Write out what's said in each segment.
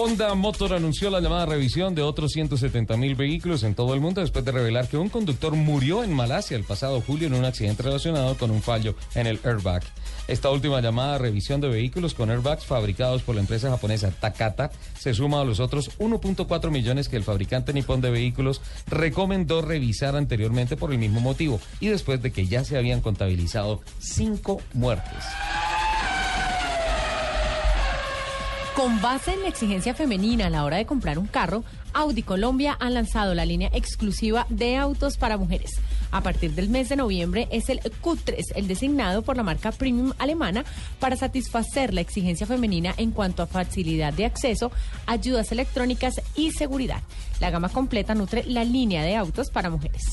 Honda Motor anunció la llamada revisión de otros 170 mil vehículos en todo el mundo después de revelar que un conductor murió en Malasia el pasado julio en un accidente relacionado con un fallo en el airbag. Esta última llamada revisión de vehículos con airbags fabricados por la empresa japonesa Takata se suma a los otros 1.4 millones que el fabricante nipón de vehículos recomendó revisar anteriormente por el mismo motivo y después de que ya se habían contabilizado cinco muertes. Con base en la exigencia femenina a la hora de comprar un carro, Audi Colombia ha lanzado la línea exclusiva de autos para mujeres. A partir del mes de noviembre es el Q3, el designado por la marca premium alemana para satisfacer la exigencia femenina en cuanto a facilidad de acceso, ayudas electrónicas y seguridad. La gama completa nutre la línea de autos para mujeres.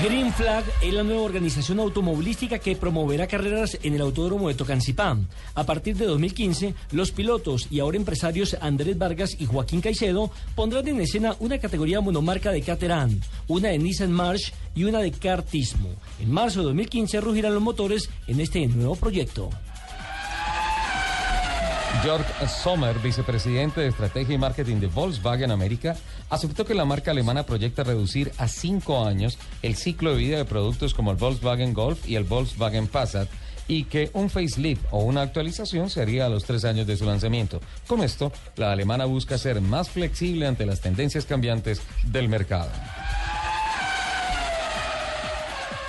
Green Flag es la nueva organización automovilística que promoverá carreras en el Autódromo de Tocancipá. A partir de 2015, los pilotos y ahora empresarios Andrés Vargas y Joaquín Caicedo pondrán en escena una categoría monomarca de Caterham, una de Nissan March y una de Kartismo. En marzo de 2015 rugirán los motores en este nuevo proyecto. Jörg Sommer, vicepresidente de Estrategia y Marketing de Volkswagen América, aceptó que la marca alemana proyecta reducir a cinco años el ciclo de vida de productos como el Volkswagen Golf y el Volkswagen Passat y que un facelift o una actualización se haría a los tres años de su lanzamiento. Con esto, la alemana busca ser más flexible ante las tendencias cambiantes del mercado.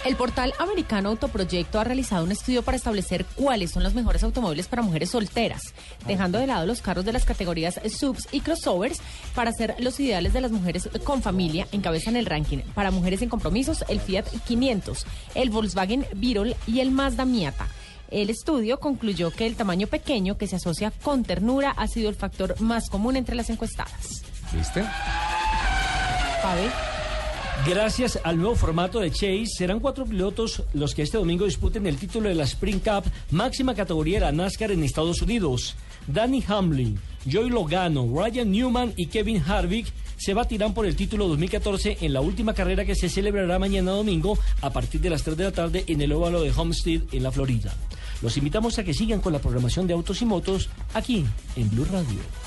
El portal americano Autoproyecto ha realizado un estudio para establecer cuáles son los mejores automóviles para mujeres solteras, dejando de lado los carros de las categorías subs y crossovers para ser los ideales de las mujeres con familia. Encabezan el ranking para mujeres en compromisos el Fiat 500, el Volkswagen Beetle y el Mazda Miata. El estudio concluyó que el tamaño pequeño que se asocia con ternura ha sido el factor más común entre las encuestadas. ¿Viste? Pavel. Gracias al nuevo formato de Chase, serán cuatro pilotos los que este domingo disputen el título de la Spring Cup, máxima categoría de la NASCAR en Estados Unidos. Danny Hamlin, Joey Logano, Ryan Newman y Kevin Harvick se batirán por el título 2014 en la última carrera que se celebrará mañana domingo a partir de las 3 de la tarde en el óvalo de Homestead en la Florida. Los invitamos a que sigan con la programación de autos y motos aquí en Blue Radio.